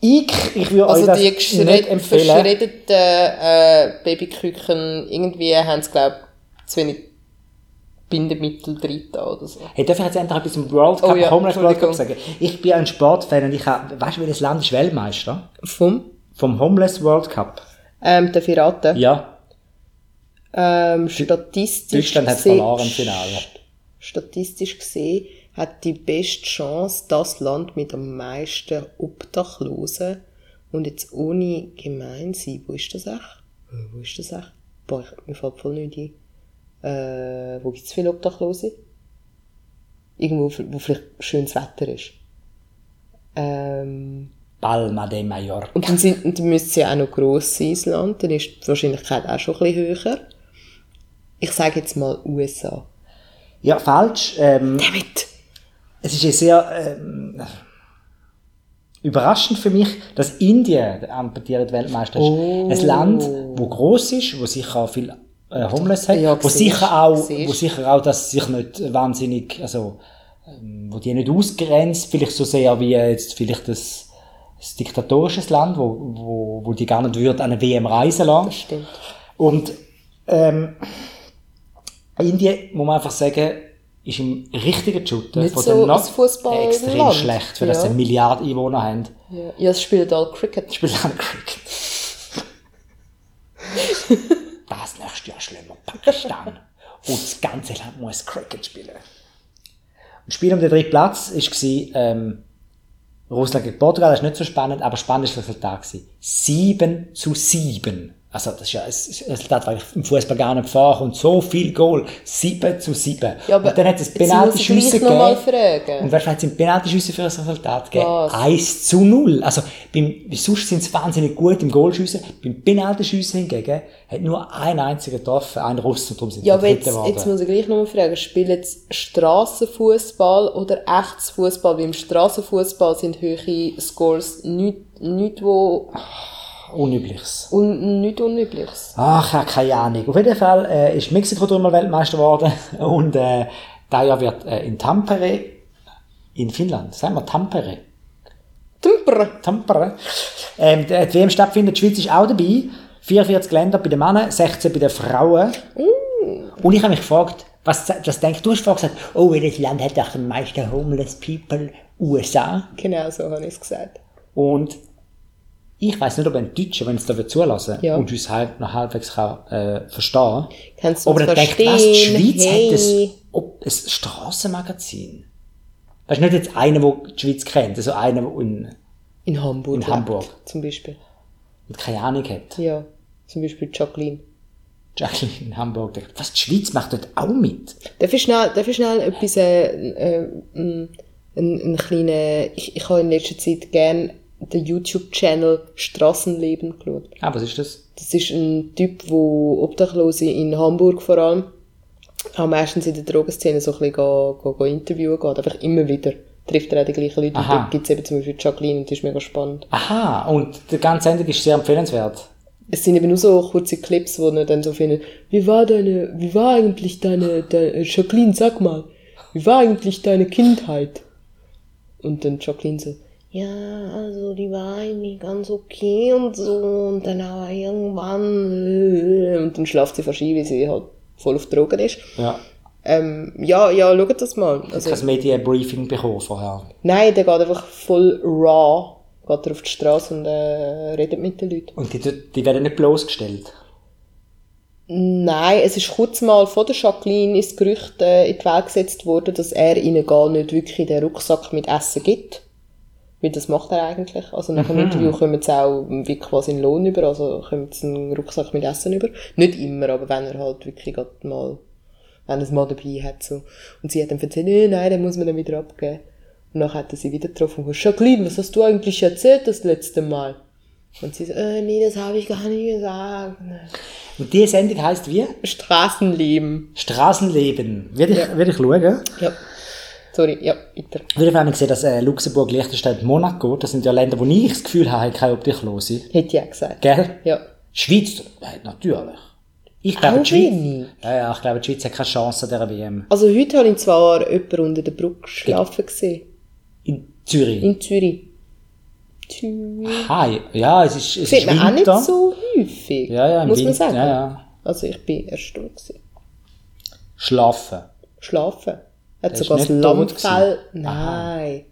Ich, ich würde Also euch das die geschred empfehlen. verschreddeten äh, Babyküken, irgendwie haben sie, glaube ich, zu wenig Bindemittel drin oder so. Hey, darf ich jetzt endlich etwas zum World Cup, Oh ja, Homeless World Cup sagen? Ich bin ein Sportfan und ich habe, weißt du, welches Land ist Weltmeister? Vom? Vom Homeless World Cup. Ähm, der Piraten. Ja. Ähm, statistisch Deutschland hat gesehen- verloren im Finale. Statistisch gesehen hat die beste Chance das Land mit am meisten Obdachlosen und jetzt ohne gemein sein. Wo ist das echt? Wo ist das echt? Boah, ich, mir fällt voll nicht ein. Äh, wo gibt es viele Obdachlose? Irgendwo, wo vielleicht schönes Wetter ist. Ähm, Palma de Mallorca. und dann, sind, dann müsste ja auch noch gross sein, das Land. Dann ist die Wahrscheinlichkeit auch schon ein bisschen höher. Ich sage jetzt mal USA. Ja, falsch. Ähm, Damit! es ist ja sehr ähm, überraschend für mich, dass Indien der amputierte Weltmeister ist. Oh. Ein Land, wo groß ist, wo sicher auch viel äh, Homeless hat, Ja, wo sicher auch, siehst. wo sicher auch, dass sich nicht wahnsinnig, also ähm, wo die nicht ausgrenzt, vielleicht so sehr wie jetzt vielleicht das, das diktatorisches Land, wo, wo, wo die gar nicht würde an eine WM reisen lassen. Das stimmt. Und ähm, Indien, muss man einfach sagen, ist im richtigen Shooter von so den ein Not Fußballland. extrem schlecht, für das Ja. sie eine Milliarde Einwohner haben. Ja, ja es spielt all Cricket. Spielen auch Cricket. das nächste Jahr schlimmer Pakistan. Und das ganze Land muss Cricket spielen. Und das Spiel um den dritten Platz war ähm, Russland gegen Portugal. Das ist nicht so spannend, aber spannend war das Resultat. gewesen. 7 zu 7. Also, das ist ja ein Resultat, ich im Fußball gar nicht vor und so viel Goal. 7 zu 7. Ja, aber und dann hat es Penalty-Schüsse gegeben. Und du, hat es im Penalty-Schüsse für ein Resultat gegeben? Was? 1 zu 0. Also, beim, sonst sind sie wahnsinnig gut im Goalschiessen. Beim Penalty-Schiessen hingegen hat nur ein einziger getroffen, ein Russen, darum sind Ja, Dritte jetzt, jetzt muss ich gleich noch mal fragen, spielt jetzt Strassenfußball oder echtes Fußball? Weil im Strassenfußball sind höhere Scores nicht, nicht, wo, Unübliches. un, nicht unübliches. Ach, ich habe keine Ahnung. Auf jeden Fall äh, ist Mexiko dreimal Weltmeister geworden [laughs] und äh, da Jahr wird äh, in Tampere, in Finnland, sagen wir Tampere, Tümper! Tampere, ähm, die die WM stattfindet, die Schweiz ist auch dabei, 44 Länder bei den Männern, 16 bei den Frauen. Und ich habe mich gefragt, was, was denkst du? Du hast vorhin gesagt, oh, welches Land hat doch am meisten Homeless People? USA. Genau so habe ich es gesagt. Und ich weiß nicht, ob ein Deutscher, wenn es da zulassen Ja. und uns halb, noch halbwegs kann, äh, verstehen Kannst du ob uns er denkt, was, die Schweiz hey. hat ein, ob, ein Strassenmagazin. Weißt du, nicht jetzt einer, der die Schweiz kennt, also einer, der in, In Hamburg. In lebt, Hamburg. Zum Beispiel. der keine Ahnung hat. Ja. Zum Beispiel Jacqueline. Jacqueline in Hamburg was, die Schweiz macht dort auch mit? Darf ich schnell, darf ich schnell etwas, äh, äh, ein, ein kleinen, ich, ich habe in letzter Zeit gern den YouTube-Channel Strassenleben geschaut. Ah, was ist das? Das ist ein Typ, wo Obdachlose in Hamburg vor allem, auch meistens in der Drogenszene so ein bisschen go, go, go interviewen geht, einfach immer wieder. Trifft er auch die gleichen Leute. Aha. Und da gibt es eben zum Beispiel Jacqueline und die ist mega spannend. Aha, und die ganze Sendung ist sehr empfehlenswert. Es sind eben nur so kurze Clips, wo er dann so findet, wie war deine, wie war eigentlich deine, deine Jacqueline, sag mal, wie war eigentlich deine Kindheit? Und dann Jacqueline so, ja, also die war eigentlich ganz okay und so und dann aber irgendwann äh, und dann schlaft sie verschieden, weil sie halt voll auf Drogen ist. Ja. Ähm, ja, ja, schaut das mal. Also, habe ein Medienbriefing bekommen vorher. nein, der geht einfach voll raw, geht er auf die Straße und äh, redet mit den Leuten. Und die, die werden nicht bloßgestellt. Nein, es ist kurz mal von der Jacqueline ins Gerücht äh, in die Welt gesetzt worden, dass er ihnen gar nicht wirklich den Rucksack mit Essen gibt. Weil das macht er eigentlich. Also nach dem Interview kommen sie auch wie quasi einen Lohn über, also kommen sie einen Rucksack mit Essen über. Nicht immer, aber wenn er halt wirklich gerade mal, wenn er es mal dabei hat, so. Und sie hat dann erzählt, nee, nein, den muss man dann wieder abgeben. Und dann hat er sie wieder getroffen und gesagt, Jacqueline, was hast du eigentlich erzählt das letzte Mal? Und sie so, äh, nee, das habe ich gar nicht gesagt. Und diese Sendung heisst wie? Straßenleben. Straßenleben. Würde ich, würde ich schauen. Ja. Sorry, ja, weiter. Ich habe gesehen, dass äh, Luxemburg, Liechtenstein, Monaco, das sind ja Länder, wo ich das Gefühl habe, keine Obdachlose. Hätte ich auch gesagt. Gell? Ja. Schweiz, äh, natürlich. Ich glaube, Auch die Schweiz, wenig. ja, ja, ich glaube, die Schweiz hat keine Chance an dieser WM. Also heute habe ich zwar jemanden unter der Brücke schlafen gesehen. In Zürich. In Zürich. Zürich. Hi. Ja, es ist, es Sieht ist man auch nicht so häufig. Ja, ja, Muss man Winter, sagen. ja, ja. Also ich bin erstaunt gewesen. Schlafen. Schlafen. Hat sogar das Lammfell. Nein.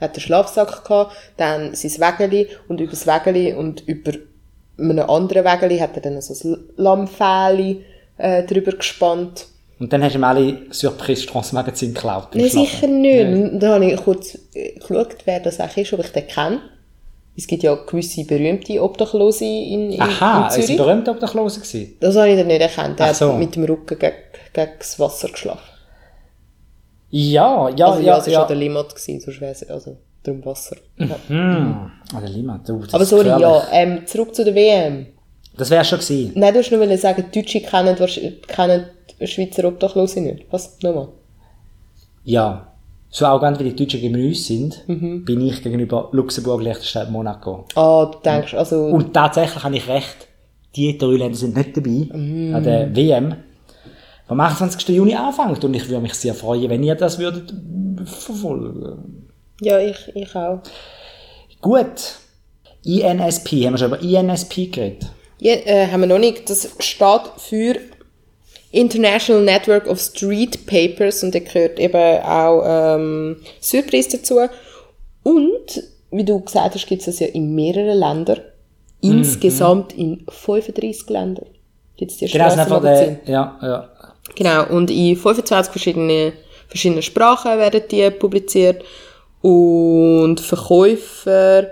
Hat den Schlafsack gehabt, dann sein Wägeli und über das Wägeli und über einem anderen Wägeli hat er dann so ein Lammfähli äh, drüber gespannt. Und dann hast du ihm alle Surprise Strassenmagazin geklaut. im Nein, sicher nicht. Und dann habe ich kurz äh, geschaut, wer das eigentlich ist, ob ich den kenne. Es gibt ja gewisse berühmte Obdachlose in, in, Aha, in ist ein Zürich. berühmter Obdachlose gewesen? Das habe ich dann nicht erkannt. Ach so. hat mit dem Rücken gegen, gegen das Wasser geschlafen. Ja, ja, also ja, ja, es war ja. der Limmat, gewesen, sonst wäre es also darum Wasser. Ja. Hm, ah, der Lima, du, das Aber sorry, ja, ähm, zurück zu der WM. Das wäre schon gewesen. Nein, du hast nur sagen, die Deutsche kennen, kennen Schweizer Obdachlose nicht. Was? Nochmal. Ja. So arrogant wie die Deutschen uns sind, Mhm. bin ich gegenüber Luxemburg, Liechtenstein, Monaco. Ah, du denkst, also... Und tatsächlich habe ich recht, die drei Länder sind nicht dabei Mhm. an der WM, am 28. Juni anfängt. Und ich würde mich sehr freuen, wenn ihr das würdet verfolgen. ja, ich, ich auch. Gut. INSP, haben wir schon über INSP geredet? Ja, äh, haben wir noch nicht. Das steht für International Network of Street Papers und da gehört eben auch ähm, Surprise dazu. Und, wie du gesagt hast, gibt es das ja in mehreren Ländern. Insgesamt in 35 Ländern gibt es die Genau, einfach der, ja, ja. Genau, und in 25 verschiedene, verschiedene Sprachen werden die publiziert. Und Verkäufer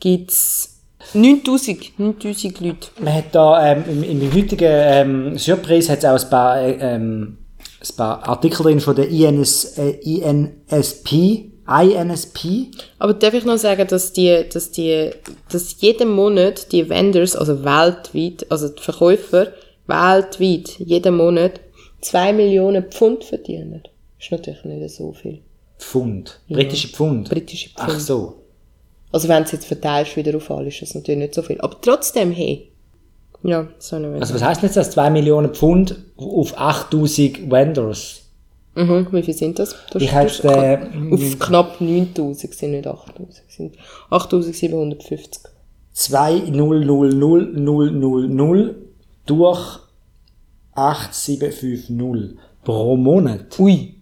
gibt's 9000, 9000 Leute. Man hat da, ähm, im, im heutigen ähm, Surprise hat es auch ein paar, äh, ähm, ein paar Artikel drin von der INS, äh, INSP, INSP. Aber darf ich noch sagen, dass die, dass die, dass jeden Monat die Vendors, also weltweit, also die Verkäufer, weltweit, jeden Monat 2 Millionen Pfund verdienen. Ist natürlich nicht so viel. Pfund. Britische Pfund. Britische Pfund. Ach so. Also wenn du es jetzt verteilst wieder auf alle, ist das natürlich nicht so viel. Aber trotzdem, hey. Ja, so eine Also was denn jetzt das? 2 Millionen Pfund auf 8000 Vendors? Mhm, wie viel sind das? Du Ich du- äh, auf knapp 9000 sind nicht 8000, sind 8750. 2000000 durch 8750 pro Monat. Ui.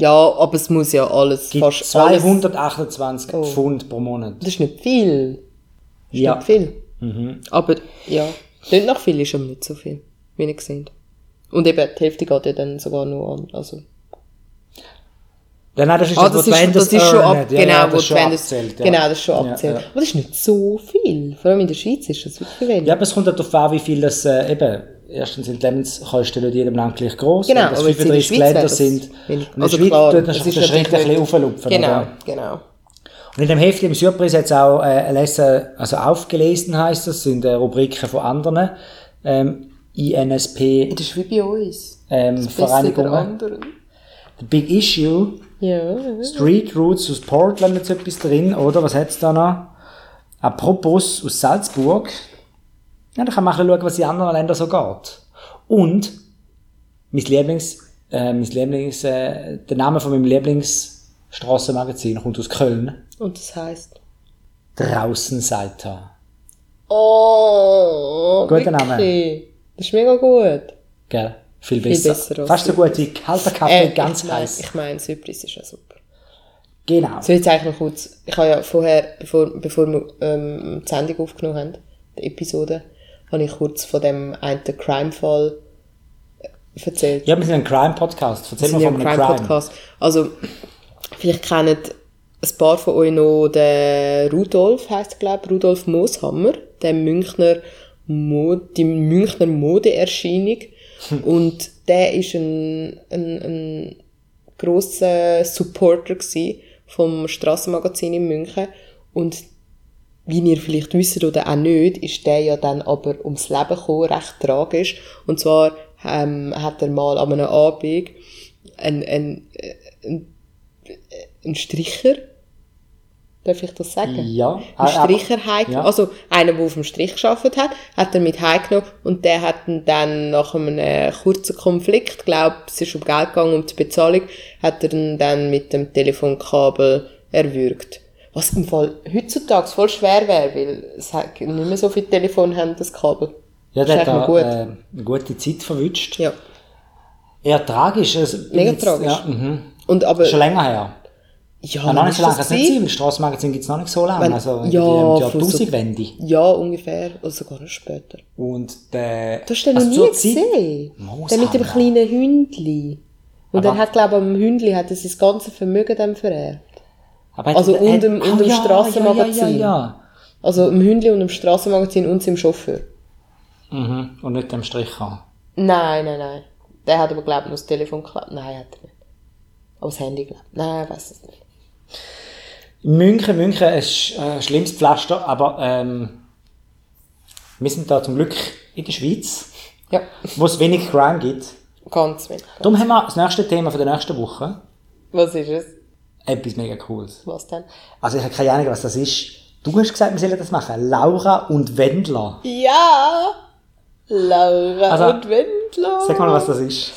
Ja, aber es muss ja alles, Gibt fast alles. 228 Pfund pro Monat. Das ist nicht viel. Das ist Ja. nicht viel. Aber, ja. Nicht nach viel ist aber nicht so viel, wie ihr seht. Und eben, die Hälfte geht ja dann sogar nur an, also. Ja, nein, das ist Ah, das, das ist, das ist schon ab, Ja, genau, ja, wo das ist die schon abzählt, ja. genau, das ist schon Ja, abzählt. ja. Aber das ist nicht so viel. Vor allem in der Schweiz ist das wirklich wenig. Ja, aber es kommt halt darauf an, wie viel das, äh, eben, erstens sind die Lebenskosten nicht in jedem Land gleich gross. Genau, wenn das aber jetzt in der 35 Schweiz wäre Länder sind. Und in Also der Schweiz klar, tut man es den ist Schritt ein bisschen auflupfen. Genau, oder? genau. Und in dem Heft im Surprise hat es auch äh, lesen, also aufgelesen heisst das, sind äh, Rubriken von anderen ähm, INSP Das ist wie bei uns. ähm, Das Vereinigungen. The Big Issue, Ja. Street Routes aus Portland jetzt etwas drin, oder? Was hat's da noch? Apropos aus Salzburg. Ja, da kann man ein bisschen schauen, was in anderen Ländern so geht. Und mein Lieblings, äh, mein Lieblings, äh, der Name von meinem Lieblingsstrassenmagazin kommt aus Köln. Und das heisst? Draußen seid ihr. Oh, Guter? Name. Das ist mega gut. Gell? Viel Viel besser. besser als Fast so gut wie kalter Kaffee, ganz ich mein, heiß. Ich meine, Surprise ist ja super. Genau. So, jetzt eigentlich noch kurz. Ich habe ja vorher, bevor, bevor wir ähm, die Sendung aufgenommen haben, die Episode, habe ich kurz von dem einen Crime-Fall äh, erzählt. Ja, wir sind ein Crime-Podcast. Erzähl mal von einem ein Crime. Crime-Podcast. Also, vielleicht kennen ein paar von euch noch den Rudolf, heisst glaube Rudolf Mooshammer, der Münchner Mod die Münchner Modeerscheinung. [laughs] Und der ist ein, ein, ein grosser Supporter gsi vom Strassenmagazin in München. Und wie ihr vielleicht wisst oder auch nicht, ist der ja dann aber ums Leben gekommen, recht tragisch. Und zwar ähm, hat er mal an einem Abend einen, einen, einen, einen Stricher, darf ich das sagen? Ja. Ein aber- Stricher heimgenommen. ja. Also, einer, der auf dem Strich gearbeitet hat, hat er mit heimgenommen und der hat ihn dann nach einem kurzen Konflikt, glaub, es ist um Geld gegangen, um die Bezahlung, hat er ihn dann mit dem Telefonkabel erwürgt. Was im Fall heutzutage voll schwer wäre, weil es nicht mehr so viele Telefone haben, das Kabel. Ja, Das der hat da eigentlich äh, eine gute Zeit verwünscht. Ja. Eher tragisch. Also, Mega jetzt- tragisch. Ja, mhm. Und aber, Schon länger her. Ja, Ja, noch nicht so lange das nicht das Strassenmagazin gibt es noch nicht so lange. Wenn- also ja, der von so- Jahrtausendwende. Ja, ungefähr. Oder sogar noch später. Und der... Du hast den noch also nie zur Zeit- gesehen. Muss Der mit dem kleinen Hündli. Und Aber- er hat, glaube ich, am Hündli hat er sein ganzes Vermögen dem vererbt. Also hat- und hat- dem- und Ah, dem ja, Strassenmagazin. Ja, ja. Also im Hündli und im Strassenmagazin und seinem Chauffeur. Mhm. Und nicht dem Strich haben. Nein, nein, nein. Der hat aber, glaube ich, noch das Telefon geklaut. Nein, hat er nicht. Aber das Handy, glaube ich. Nein, ich weiß es nicht. München, München ist äh, schlimmes Pflaster, aber ähm, wir sind da zum Glück in der Schweiz, Ja, wo es wenig Crime gibt. ganz wenig. Darum haben wir das nächste Thema für die nächste Woche. Was ist es? Etwas mega cooles. Was denn? Also ich habe keine Ahnung, was das ist. Du hast gesagt, wir sollen das machen. Laura und Wendler. Ja! Laura Also, und Wendler. Sag mal, was das ist.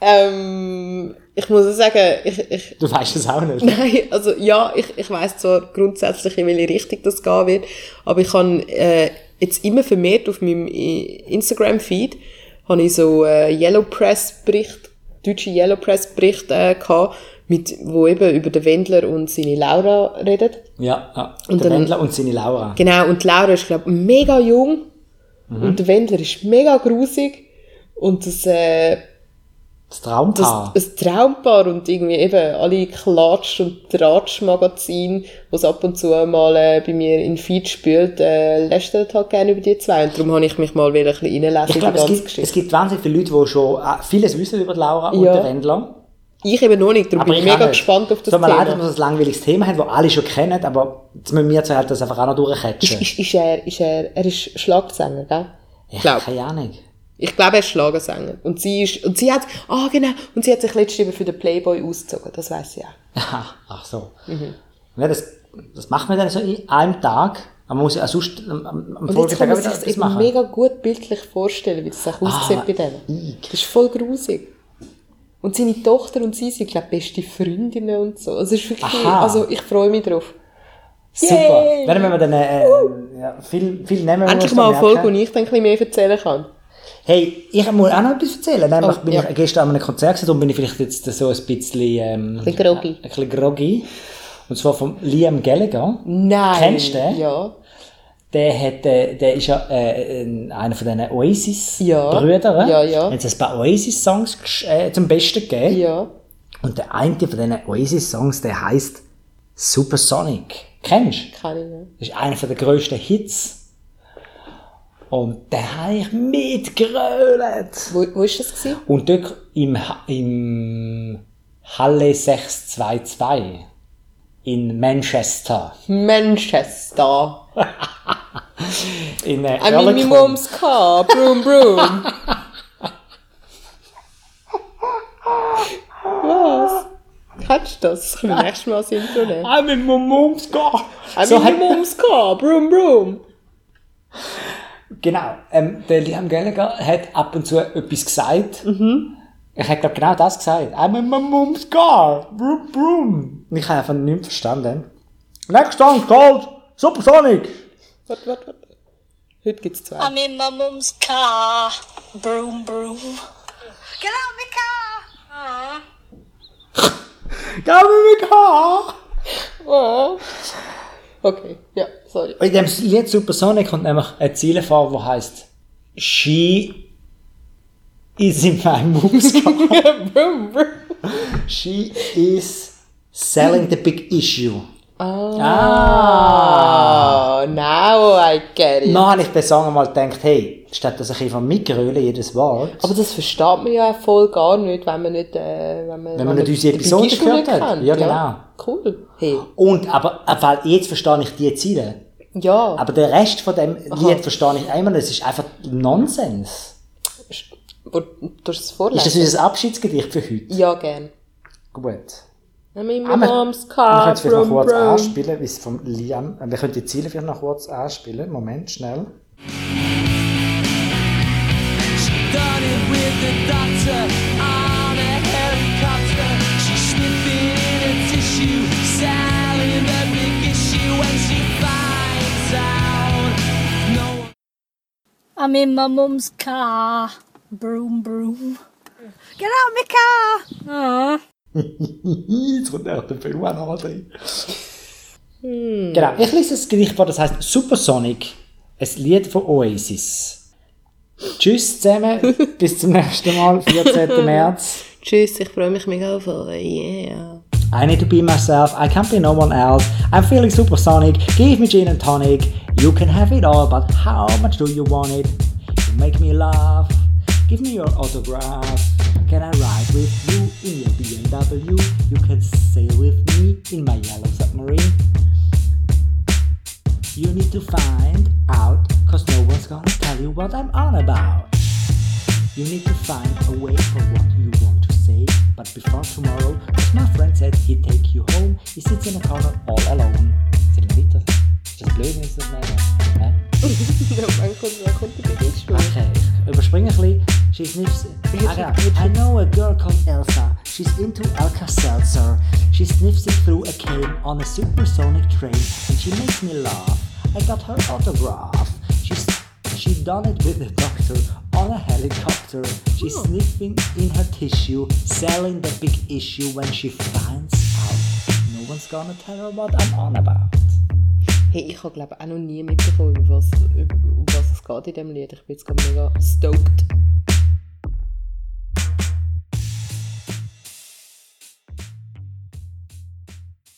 Ähm, ich muss sagen, ich, ich, Du weißt es auch nicht. Nein, also ja, ich, ich weiss zwar grundsätzlich, in welche Richtung das gehen wird, aber ich habe äh, jetzt immer vermehrt auf meinem Instagram-Feed habe ich so äh, Yellow Press Bericht, deutsche Yellow Press Bericht äh, gehabt, mit, wo eben über den Wendler und seine Laura redet. Ja, ja. Und der dann- Wendler und seine Laura. Genau, und die Laura ist, glaube ich, mega jung und der Wendler ist mega grusig und das, äh, Das das, Traumpaar. ein Traumpaar und irgendwie eben alle Klatsch- und Tratsch-Magazin, was ab und zu mal äh, bei mir in Feed spült, äh, lästert halt gerne über die zwei. Und darum habe ich mich mal wieder ein bisschen reinlesen ich die glaube, es gibt, Geschichte. es gibt wahnsinnig viele Leute, die schon äh, vieles wissen über Laura und Ja. den Wendler. Ich eben noch nicht, darum bin ich mega nicht. gespannt auf das Tut mir leid, dass Thema. wir so ein langweiliges Thema haben, das alle schon kennen, aber jetzt müssen wir zwei halt das einfach auch noch Ist, durchcatchen. ist, ist er, ist er, er ist Schlagsänger, gell? Ich glaub. Keine Ahnung. Ich glaube, er ist Schlagersänger. Und sie ist, und sie hat, ah, genau, und sie hat sich letztens eben für den Playboy ausgezogen, das weiß ich auch. Aha, Ach so. Mhm. Ja, das, das macht man dann so in einem Tag. Aber man muss ja auch sonst am, am, Folgetag kann man sich das eben machen. mega gut bildlich vorstellen, wie das auch aussieht Ah, bei denen. Das ist voll grusig. Und seine Tochter und sie sind, glaube ich, beste Freundinnen und so. Also, ist wirklich, Aha. also ich freue mich drauf. Super. Yay! Werden wir dann äh, ja, viel, viel nehmen. wir Endlich mal eine Folge, wo ich dann ein bisschen mehr erzählen kann. Hey, ich muss auch noch etwas erzählen. Nämlich Oh, bin ja. ich gestern an einem Konzert gewesen, darum bin ich vielleicht jetzt so ein bisschen, ähm, Ein bisschen groggy. Ein bisschen groggy. Und zwar von Liam Gallagher. Nein. Kennst du den? Ja. Der, hat, äh, der ist ja äh, ein- einer von diesen Ja. Oasis-Brüdern. Ja, ja. Hat es ein paar Oasis-Songs äh, zum Besten gegeben. Ja. Und der eine von diesen Oasis-Songs, der heisst Supersonic. Kennst du? Kann ich nicht. Das ist einer der grössten Hits. Und den habe ich mitgerölt. Wo, wo ist das gewesen? Und dort im, im Halle 622 in Manchester. Manchester. [laughs] In äh, I'm in my mom's car. Broom, broom. Was? Kennst du das? Können wir nächstes Mal als Intro nehmen. I'm in my mom's car. I'm So in my mom's car. Broom, broom. Genau. Ähm, der Liam Gallagher hat ab und zu etwas gesagt. Mhm. Ich habe genau das gesagt. I'm in my mom's car. Broom, broom. Ich habe einfach nichts verstanden. Next song called Supersonic. Warte, warte, warte. Heute gibt's zwei. I'm in my mom's car. Broom, broom. Get out my car. Go [laughs] in my car. Oh. Okay, ja, sorry. In dem Lied Supersonic kommt nämlich eine Ziele vor, die heisst She is in my mom's car. [laughs] broom, broom. She is selling the big issue. Ah, now I get it. Dann habe ich bei Song mal gedacht, hey, statt dass ich einfach mitgröle, jedes Wort. Aber das versteht man ja voll gar nicht, wenn man nicht, äh, wenn man, Wenn man nicht unsere Episode gehört hat. kennt. Ja, genau. Cool. Hey. Und, aber, äh, weil jetzt verstehe ich die Ziele. Ja. Aber den Rest von dem Lied verstehe ich einmal, es ist einfach Nonsens. Du es Ist vorlesen? das unser Abschiedsgedicht für heute? Ja, gern. Gut. I'm in my wir- mom's Wir car. können es vielleicht noch Broom, kurz broom. anspielen, wie es vom Liam. Wir können die Ziele vielleicht noch kurz anspielen. Moment, schnell. I'm in my mom's car. Broom, broom. Get out my car. Aw. Jetzt kommt auch der Film auch noch drin. Genau, ich lese das Gedicht vor, das heißt Supersonic, ein Lied von Oasis. Tschüss zusammen, [laughs] bis zum nächsten Mal, 14. [laughs] März. Tschüss, ich freue mich mega auf euch. Yeah. I need to be myself, I can't be no one else. I'm feeling supersonic, give me gin and tonic. You can have it all, but how much do you want it? You make me laugh, give me your autograph. Can I ride with you in your BMW? You can sail with me in my yellow submarine. You need to find out, cause no one's gonna tell you what I'm on about. You need to find a way for what you want to say. But before tomorrow, as my friend said, he'd take you home. He sits in a corner all alone. Mal weiter. Ist das blöd, wenn das nenne? Hä? Wann kommt, wann kommt der Bericht? Okay, überspringe ein bisschen. She sniffs. I know a girl called Elsa. She's into Alka-Seltzer. She sniffs it through a cane on a supersonic train, and she makes me laugh. I got her autograph. She's she done it with the doctor on a helicopter. She's sniffing in her tissue, selling the big issue when she finds out. No one's gonna tell her what I'm on about. Hey, ich habe glaube auch noch nie mitbekommen, über was, über, um was es geht in diesem Lied. Ich bin jetzt gerade mega stoked.